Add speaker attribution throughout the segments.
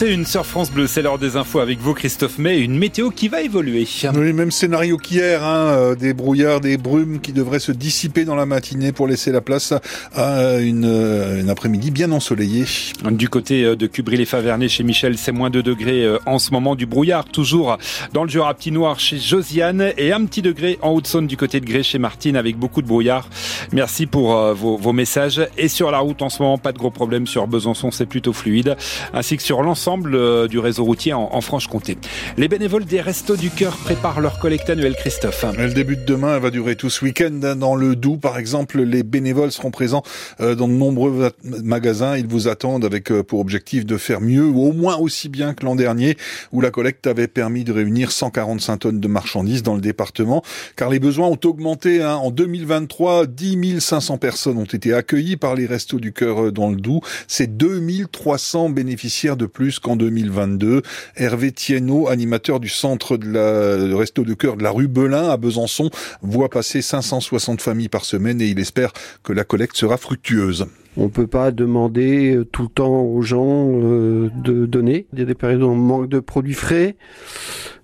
Speaker 1: C'est une sur France Bleu, c'est l'heure des infos avec vous Christophe May, une météo qui va évoluer.
Speaker 2: Oui, même scénario qu'hier, hein, euh, des brouillards, des brumes qui devraient se dissiper dans la matinée pour laisser la place à une, euh, une après-midi bien ensoleillée.
Speaker 1: Du côté euh, de Cubry-les-Favernets chez Michel, c'est moins 2 degrés en ce moment, du brouillard toujours dans le Jura Petit Noir chez Josiane et un petit degré en Haute-Saône du côté de Gré chez Martine avec beaucoup de brouillard. Merci pour vos, vos messages et sur la route en ce moment, pas de gros problèmes sur Besançon, c'est plutôt fluide, ainsi que sur l'ensemble euh, du réseau routier en, Franche-Comté. Les bénévoles des Restos du Cœur préparent leur collecte annuelle, Christophe.
Speaker 2: Elle débute demain, elle va durer tout ce week-end. Dans le Doubs, par exemple, les bénévoles seront présents euh, dans de nombreux magasins. Ils vous attendent avec euh, pour objectif de faire mieux ou au moins aussi bien que l'an dernier, où la collecte avait permis de réunir 145 tonnes de marchandises dans le département, car les besoins ont augmenté. Hein. En 2023, 10 500 personnes ont été accueillies par les Restos du Cœur dans le Doubs. C'est 2300 bénéficiaires de plus qu'en 2022. Hervé Thienot, animateur du centre de la Resto de Cœur de la rue Belin à Besançon, voit passer 560 familles par semaine et il espère que la collecte sera fructueuse.
Speaker 3: On ne peut pas demander euh, tout le temps aux gens euh, de donner. Il y a des périodes où on manque de produits frais.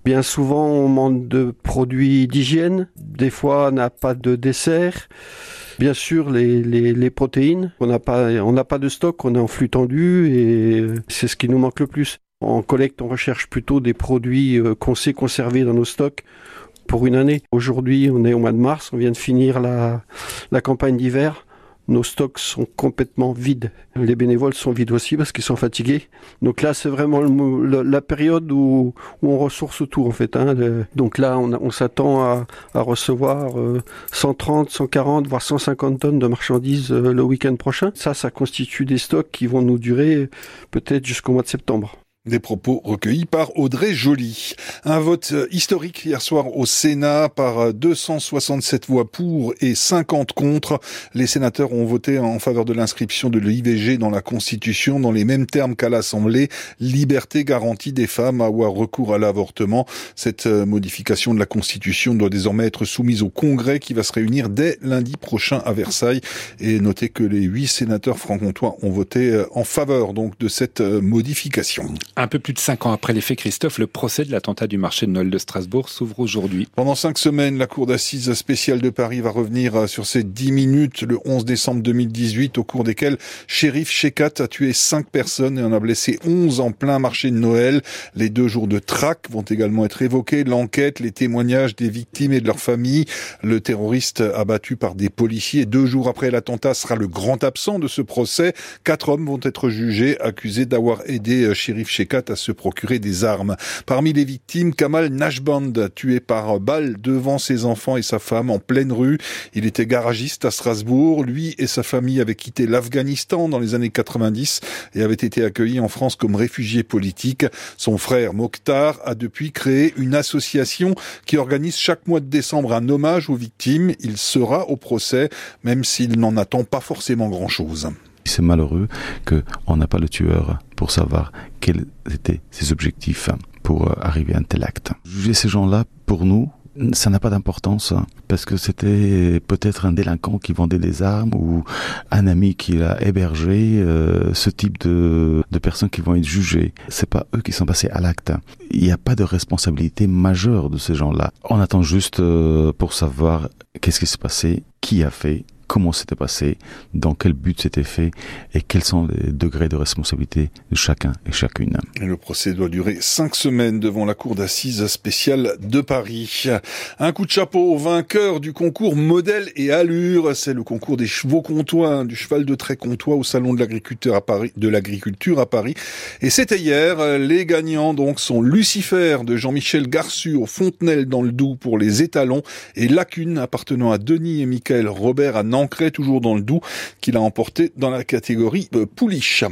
Speaker 3: Bien souvent, on manque de produits d'hygiène. Des fois, on n'a pas de dessert. Bien sûr, les, protéines. On n'a pas, on n'a pas de stock. On est en flux tendu et euh, c'est ce qui nous manque le plus. En collecte, on recherche plutôt des produits qu'on sait conserver dans nos stocks pour une année. Aujourd'hui, on est au mois de mars. On vient de finir la campagne d'hiver nos stocks sont complètement vides. Les bénévoles sont vides aussi parce qu'ils sont fatigués. Donc là, c'est vraiment la période où, on ressource tout en fait. Hein. donc là, on, s'attend à, recevoir 130, euh, 140, voire 150 tonnes de marchandises euh, le week-end prochain. Ça, ça constitue des stocks qui vont nous durer peut-être jusqu'au mois de septembre.
Speaker 2: Des propos recueillis par Audrey Joly. Un vote historique hier soir au Sénat par 267 voix pour et 50 contre. Les sénateurs ont voté en faveur de l'inscription de l'IVG dans la Constitution dans les mêmes termes qu'à l'Assemblée. Liberté garantie des femmes à avoir recours à l'avortement. Cette euh, modification de la Constitution doit désormais être soumise au Congrès qui va se réunir dès lundi prochain à Versailles. Et notez que les huit sénateurs franc-comtois ont voté euh, en faveur donc de cette euh, modification.
Speaker 1: Un peu plus de cinq ans après les faits, Christophe, le procès de l'attentat du marché de Noël de Strasbourg s'ouvre aujourd'hui.
Speaker 2: Pendant cinq semaines, la Cour d'assises spéciale de Paris va revenir euh, sur ces dix minutes le 11 décembre 2018, au cours desquelles Shérif Shekat a tué cinq personnes et en a blessé onze en plein marché de Noël. Les deux jours de traque vont également être évoqués. L'enquête, les témoignages des victimes et de leurs familles. Le terroriste abattu par des policiers deux jours après l'attentat sera le grand absent de ce procès. Quatre hommes vont être jugés, accusés d'avoir aidé euh, Shérif Shekat à se procurer des armes. Parmi les victimes, Kamal Nashband, tué par balle devant ses enfants et sa femme en pleine rue. Il était garagiste à Strasbourg. Lui et sa famille avaient quitté l'Afghanistan dans les années 90 et avaient été accueillis en France comme réfugiés politiques. Son frère Mokhtar a depuis créé une association qui organise chaque mois de décembre un hommage aux victimes. Il sera au procès, même s'il n'en attend pas forcément grand-chose.
Speaker 4: C'est malheureux qu'on n'a pas le tueur pour savoir quels étaient ses objectifs pour euh, arriver à un tel acte. Juger ces gens-là, pour nous, ça n'a pas d'importance parce que c'était peut-être un délinquant qui vendait des armes ou un ami qui l'a hébergé, euh, ce type de, de personnes qui vont être jugées. C'est pas eux qui sont passés à l'acte. Il n'y a pas de responsabilité majeure de ces gens-là. On attend juste euh, pour savoir qu'est-ce qui s'est passé, qui a fait comment c'était passé, dans quel but c'était fait et quels sont les degrés de responsabilité de chacun et chacune.
Speaker 2: le procès doit durer cinq semaines devant la cour d'assises spéciale de Paris. Un coup de chapeau au vainqueur du concours modèle et allure, c'est le concours des chevaux comtois, du cheval de trait comtois au salon de l'agriculture à Paris. Et c'était hier, les gagnants donc sont Lucifer de Jean-Michel Garçu au Fontenelle dans le Doubs pour les étalons et Lacune appartenant à Denis et Michael Robert à Ancré toujours dans le doux, qu'il a emporté dans la catégorie euh, pouliche.